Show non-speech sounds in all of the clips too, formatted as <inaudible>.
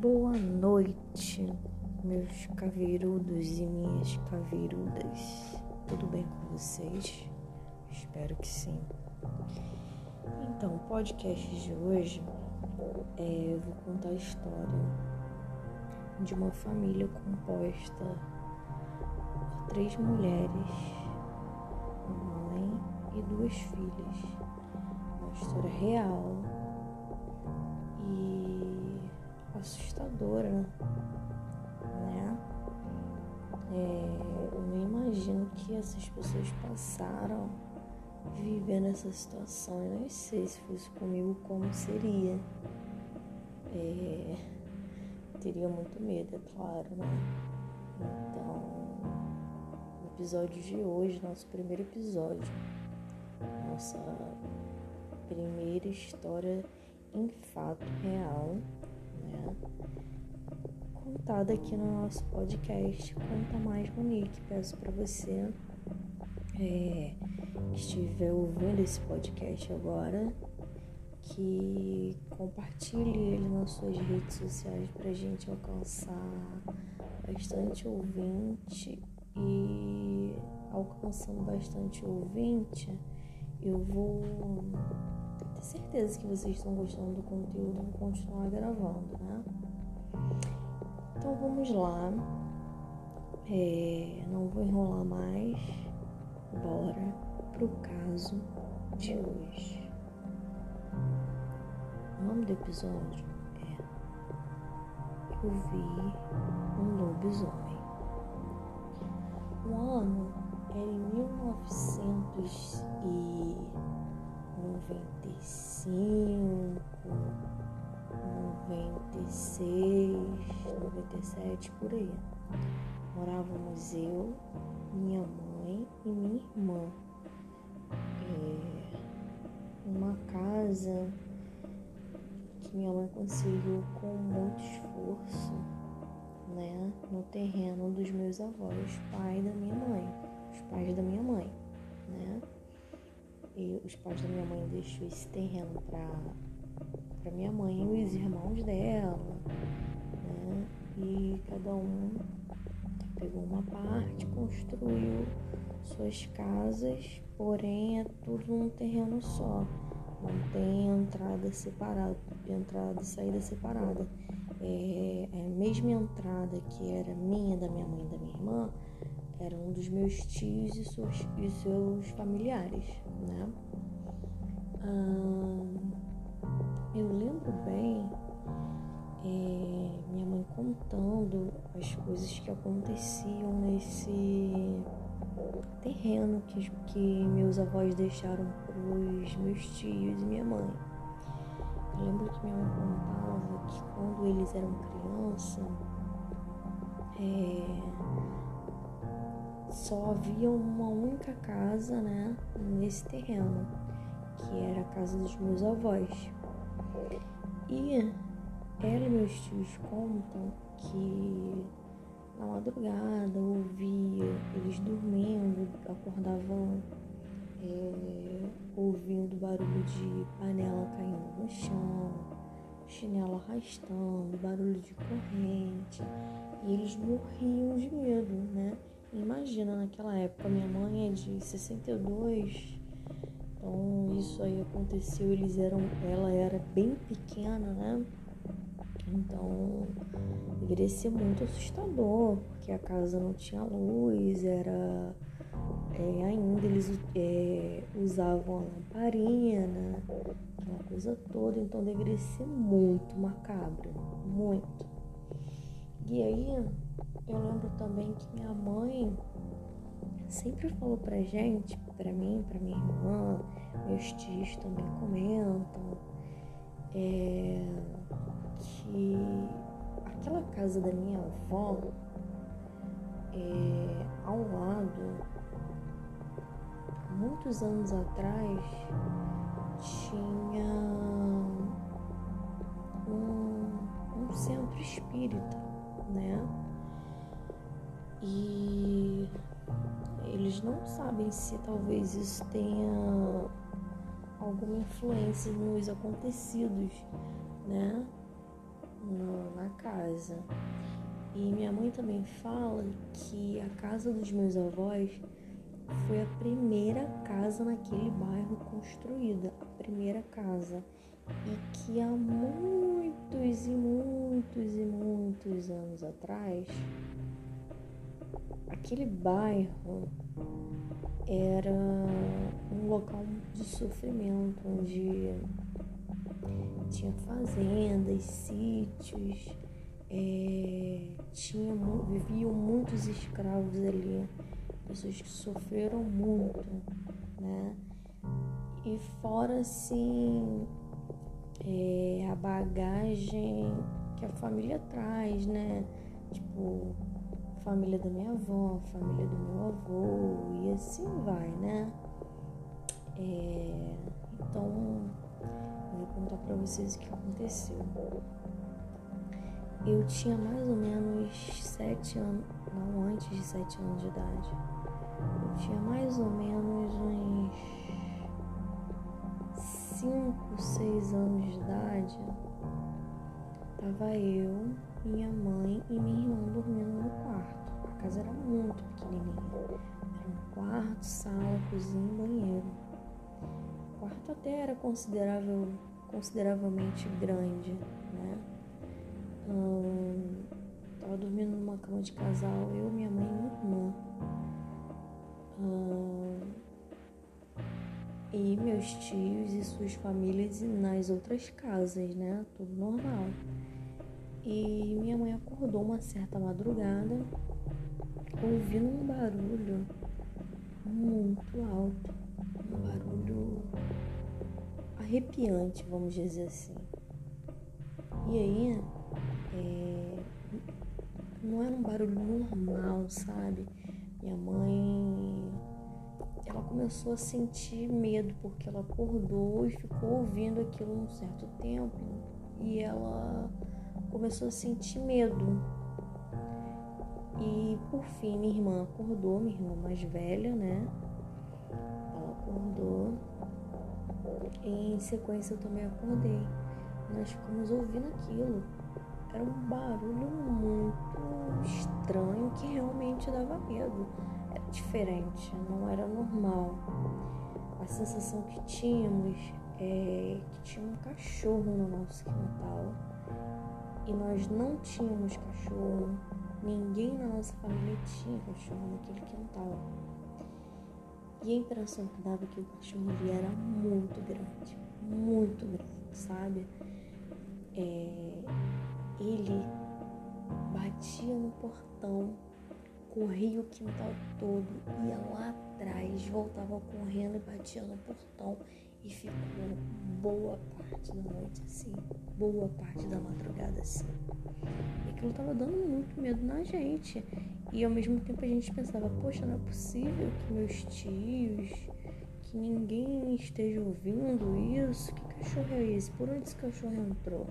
Boa noite, meus caveirudos e minhas caveirudas. Tudo bem com vocês? Espero que sim. Então, o podcast de hoje é, eu vou contar a história de uma família composta por três mulheres, uma mãe e duas filhas. Uma história real assustadora, né? É, eu nem imagino que essas pessoas passaram vivendo essa situação. Eu nem sei se fosse comigo como seria. É, teria muito medo, é claro, né? Então, o episódio de hoje, nosso primeiro episódio, nossa primeira história em fato real né? Aqui no nosso podcast Conta Mais Monique. Peço para você é, que estiver ouvindo esse podcast agora que compartilhe ele nas suas redes sociais para a gente alcançar bastante ouvinte e alcançando bastante ouvinte, eu vou ter certeza que vocês estão gostando do conteúdo, vou continuar gravando, né? Então vamos lá. É, não vou enrolar mais. Bora pro caso de hoje. O nome do episódio é Eu vi um lobisomem. O ano era em 1900 e 95, 96, 97, por aí. Morávamos eu, minha mãe e minha irmã. É, uma casa que minha mãe conseguiu com muito esforço, né, no terreno dos meus avós, pai da minha mãe, os pais da minha mãe, né? E os pais da minha mãe deixou esse terreno para para minha mãe e os irmãos dela, né? E cada um pegou uma parte, construiu suas casas, porém é tudo num terreno só. Não tem entrada separada, entrada e saída separada. É, a mesma entrada que era minha, da minha mãe e da minha irmã, era um dos meus tios e seus, e seus familiares, né? Eu lembro bem é, minha mãe contando as coisas que aconteciam nesse terreno que, que meus avós deixaram para os meus tios e minha mãe. Eu lembro que minha mãe contava que quando eles eram criança, é, só havia uma única casa, né, nesse terreno, que era a casa dos meus avós. E ela e meus tios contam que na madrugada ouvia eles dormindo, acordavam é, ouvindo barulho de panela caindo no chão, chinelo arrastando, barulho de corrente, e eles morriam de medo, né? Imagina, naquela época, minha mãe é de 62, então isso aí aconteceu, eles eram, ela era bem pequena, né? Então deveria ser muito assustador, porque a casa não tinha luz, era é, ainda eles é, usavam a lamparina, né? aquela coisa toda, então deveria ser muito macabro, muito. E aí eu lembro também que minha mãe sempre falou pra gente, pra mim, pra minha irmã, meus tios também comentam, é, que aquela casa da minha avó, é, ao lado, muitos anos atrás, tinha um, um centro espírita, né? E eles não sabem se talvez isso tenha alguma influência nos acontecidos, né? na casa. E minha mãe também fala que a casa dos meus avós foi a primeira casa naquele bairro construída, a primeira casa. E que há muitos e muitos e muitos anos atrás, aquele bairro era um local de sofrimento, onde tinha fazendas, sítios, é, tinha, viviam muitos escravos ali, pessoas que sofreram muito, né? E fora assim é, a bagagem que a família traz, né? Tipo, família da minha avó, família do meu avô, e assim vai, né? É, então, eu vou contar pra vocês o que aconteceu. Eu tinha mais ou menos sete anos, não antes de sete anos de idade. Eu tinha mais ou menos uns cinco, seis anos de idade. Tava eu, minha mãe e minha irmã dormindo no quarto. A casa era muito pequenininha. Era um quarto, sala, cozinha e banheiro. O quarto até era considerável, consideravelmente grande, né? Hum, tava dormindo numa cama de casal, eu, minha mãe e minha irmã. Hum, e meus tios e suas famílias nas outras casas, né? Tudo normal. E minha mãe acordou uma certa madrugada ouvindo um barulho muito alto, um barulho arrepiante, vamos dizer assim. E aí, é, não era um barulho normal, sabe? Minha mãe, ela começou a sentir medo porque ela acordou e ficou ouvindo aquilo um certo tempo e ela começou a sentir medo e por fim, minha irmã acordou, minha irmã mais velha, né? Ela acordou. E em sequência eu também acordei. Nós ficamos ouvindo aquilo. Era um barulho muito estranho que realmente dava medo. Era diferente, não era normal. A sensação que tínhamos é que tinha um cachorro no nosso quintal. E nós não tínhamos cachorro Ninguém na nossa família tinha cachorro naquele quintal. E a impressão que dava é que o cachorro ali era muito grande, muito grande, sabe? É, ele batia no portão, corria o quintal todo, ia lá atrás, voltava correndo e batia no portão e ficou boa parte da noite assim, boa parte da madrugada assim. E aquilo tava dando muito medo na gente. E ao mesmo tempo a gente pensava, poxa, não é possível que meus tios, que ninguém esteja ouvindo isso. Que cachorro é esse? Por onde esse cachorro entrou?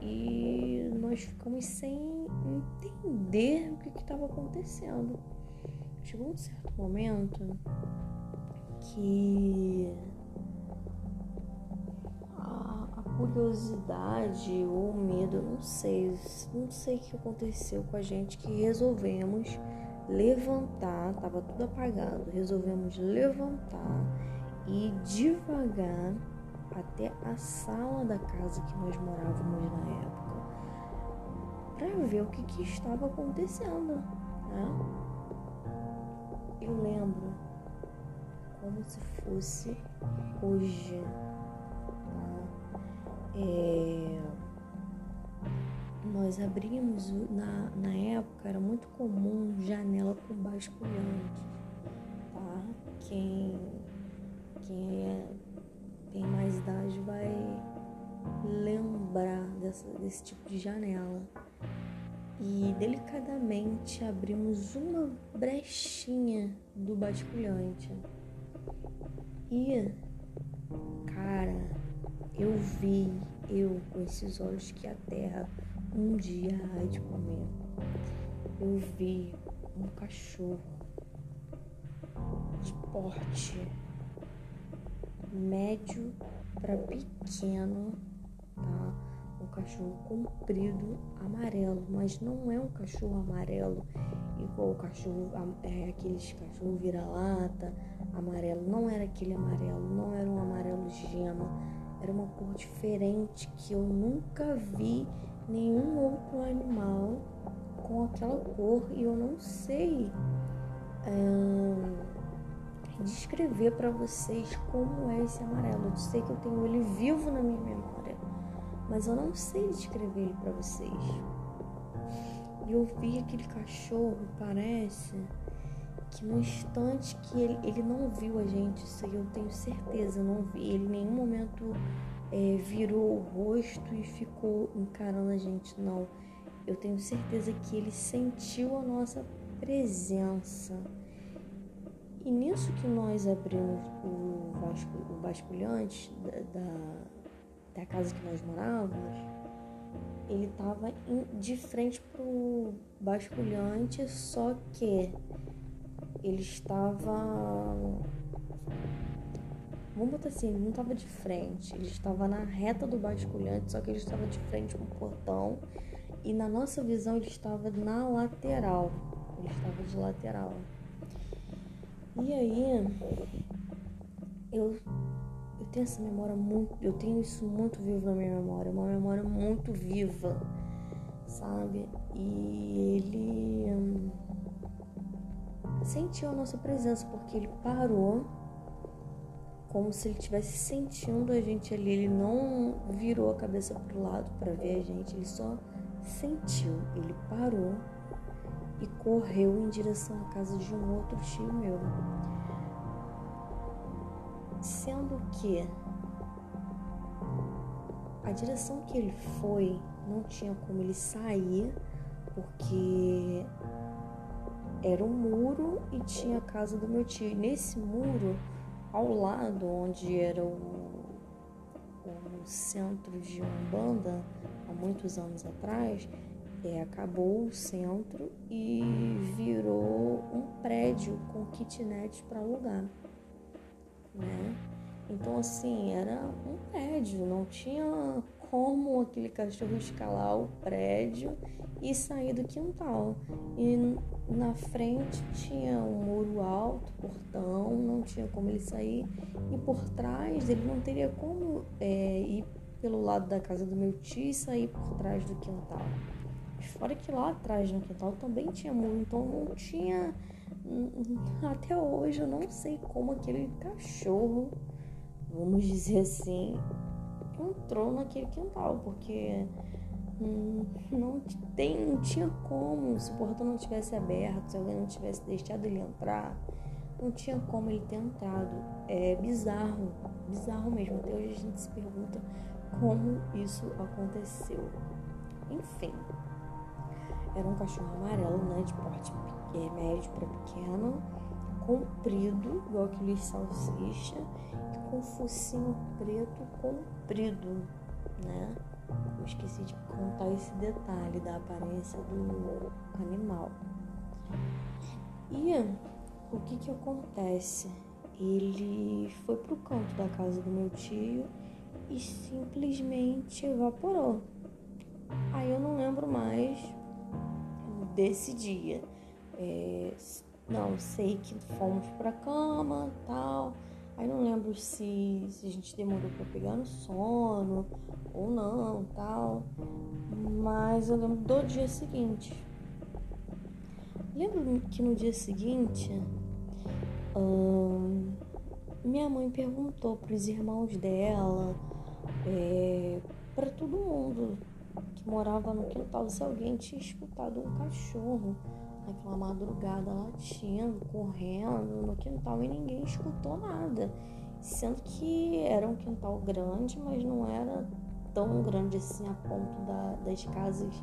E nós ficamos sem entender o que estava acontecendo. Chegou um certo momento que curiosidade ou medo, não sei, não sei o que aconteceu com a gente que resolvemos levantar, tava tudo apagado, resolvemos levantar e devagar até a sala da casa que nós morávamos na época para ver o que, que estava acontecendo, né? Eu lembro como se fosse hoje é, nós abrimos, na, na época era muito comum janela com basculhante, tá? Quem, quem é, tem mais idade vai lembrar dessa, desse tipo de janela. E delicadamente abrimos uma brechinha do basculhante. E, cara, eu vi, eu com esses olhos que a terra um dia há de comer. Eu vi um cachorro de porte médio para pequeno, tá? um cachorro comprido amarelo, mas não é um cachorro amarelo igual o cachorro, é, aqueles cachorro vira-lata, amarelo. Não era aquele amarelo, não era um amarelo gema, era uma cor diferente que eu nunca vi nenhum outro animal com aquela cor e eu não sei descrever para vocês como é esse amarelo. Eu sei que eu tenho ele vivo na minha memória, mas eu não sei descrever ele para vocês. E eu vi aquele cachorro, parece que no instante que ele, ele não viu a gente, isso aí eu tenho certeza, não vi. Ele em nenhum momento é, virou o rosto e ficou encarando a gente, não. Eu tenho certeza que ele sentiu a nossa presença. E nisso que nós abrimos o, o basculhante da, da, da casa que nós morávamos, ele estava de frente pro basculhante, só que ele estava. Vamos botar assim, ele não estava de frente, ele estava na reta do basculhante, só que ele estava de frente pro portão e na nossa visão ele estava na lateral. Ele estava de lateral. E aí eu eu tenho essa memória muito, eu tenho isso muito vivo na minha memória, uma memória muito viva, sabe? E ele hum, sentiu a nossa presença porque ele parou como se ele estivesse sentindo a gente ali, ele não virou a cabeça pro lado para ver a gente, ele só sentiu, ele parou e correu em direção à casa de um outro tio meu. Sendo que a direção que ele foi não tinha como ele sair, porque era um muro e tinha a casa do meu tio. E nesse muro, ao lado onde era o, o centro de Umbanda, há muitos anos atrás, é, acabou o centro e virou um prédio com kitnet para alugar né? Então, assim, era um prédio, não tinha como aquele cachorro escalar o prédio e sair do quintal. E na frente tinha um muro alto, portão, não tinha como ele sair. E por trás ele não teria como é, ir pelo lado da casa do meu tio e sair por trás do quintal. Fora que lá atrás no quintal também tinha muro, então não tinha <laughs> até hoje eu não sei como aquele cachorro, vamos dizer assim, entrou naquele quintal, porque hum, não, tem, não tinha como, se o portão não tivesse aberto, se alguém não tivesse deixado ele entrar, não tinha como ele ter entrado. É bizarro, bizarro mesmo. Até hoje a gente se pergunta como isso aconteceu. Enfim, era um cachorro amarelo, né, de porte é, médio para pequeno, comprido, igual aquele salsicha, e com focinho preto comprido, né? Eu esqueci de contar esse detalhe da aparência do animal. E o que que acontece? Ele foi pro canto da casa do meu tio e simplesmente evaporou. Aí eu não lembro mais desse dia. É, não, sei que fomos pra cama tal. Aí não lembro se, se a gente demorou para pegar no sono ou não tal. Mas eu lembro do dia seguinte. Lembro que no dia seguinte hum, minha mãe perguntou para os irmãos dela, é, para todo mundo que morava no quintal se alguém tinha escutado um cachorro naquela madrugada latindo, correndo no quintal e ninguém escutou nada. Sendo que era um quintal grande, mas não era tão grande assim a ponto da, das casas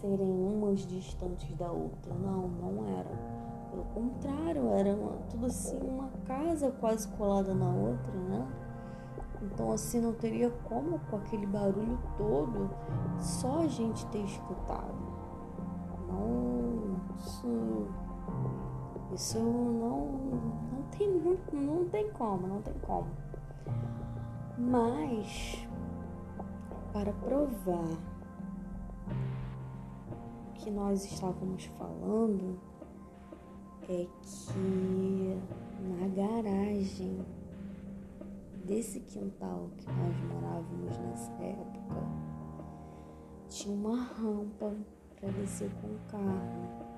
serem umas distantes da outra. Não, não era. Pelo contrário, era uma, tudo assim uma casa quase colada na outra, né? Então assim não teria como com aquele barulho todo só a gente ter escutado. Não, isso, isso não, não tem muito, não tem como, não tem como. Mas para provar que nós estávamos falando, é que na garagem desse quintal que nós morávamos nessa época tinha uma rampa para descer com o carro.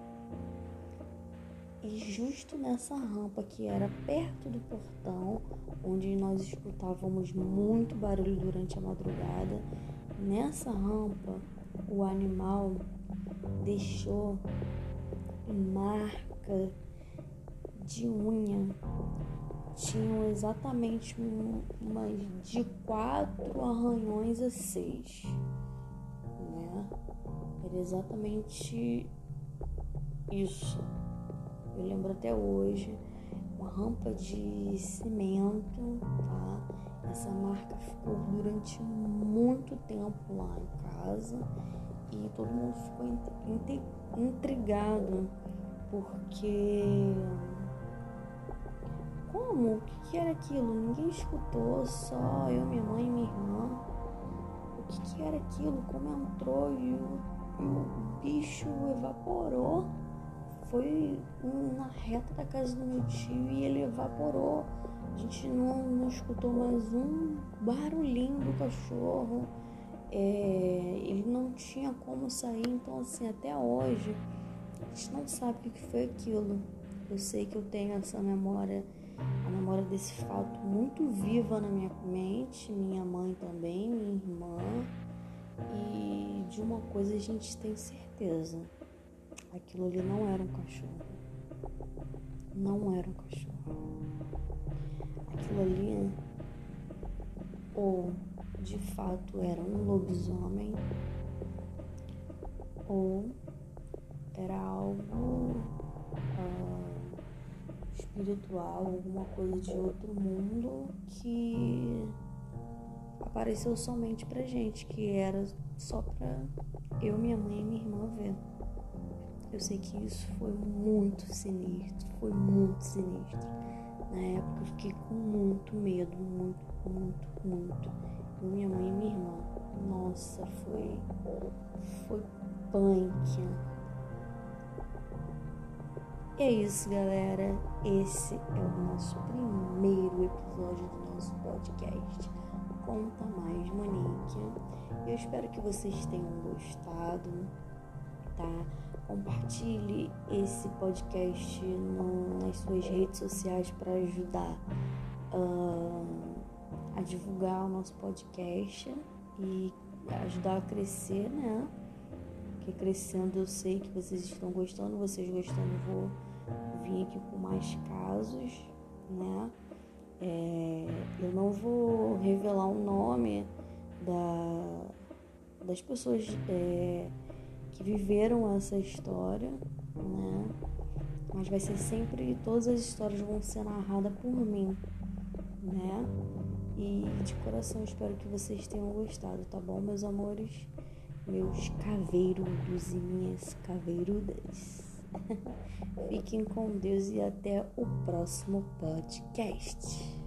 E justo nessa rampa que era perto do portão, onde nós escutávamos muito barulho durante a madrugada, nessa rampa o animal deixou marca de unha. Tinham exatamente umas de quatro arranhões a seis. Né? Era exatamente isso. Eu lembro até hoje, uma rampa de cimento, tá? Essa marca ficou durante muito tempo lá em casa e todo mundo ficou intrigado porque como? O que, era aquilo? Ninguém escutou, só eu, minha mãe e minha irmã. O que, era aquilo? Como entrou e o, e o bicho evaporou? Foi na reta da casa do meu tio e ele evaporou. A gente não, não escutou mais um barulhinho do cachorro. É, ele não tinha como sair, então assim, até hoje a gente não sabe o que foi aquilo. Eu sei que eu tenho essa memória, a memória desse fato muito viva na minha mente, minha mãe também, minha irmã. E de uma coisa a gente tem certeza Aquilo ali não era um cachorro. Não era um cachorro. Aquilo ali, ou de fato era um lobisomem, ou era algo uh, espiritual, alguma coisa de outro mundo que apareceu somente pra gente, que era só pra eu, minha mãe e minha irmã ver. Eu sei que isso foi muito sinistro, foi muito sinistro. Na época eu fiquei com muito medo, muito, muito, muito. Eu, minha mãe e minha irmã. Nossa, foi. Foi punk. E é isso, galera. Esse é o nosso primeiro episódio do nosso podcast. Conta mais, Monique. Eu espero que vocês tenham gostado, tá? Compartilhe esse podcast no, nas suas redes sociais para ajudar uh, a divulgar o nosso podcast e ajudar a crescer, né? Porque crescendo eu sei que vocês estão gostando, vocês gostando, vou vir aqui com mais casos, né? É, eu não vou revelar o nome da, das pessoas. É, viveram essa história, né? Mas vai ser sempre, todas as histórias vão ser narradas por mim, né? E de coração espero que vocês tenham gostado, tá bom, meus amores? Meus caveirudos e minhas caveirudas. <laughs> Fiquem com Deus e até o próximo podcast.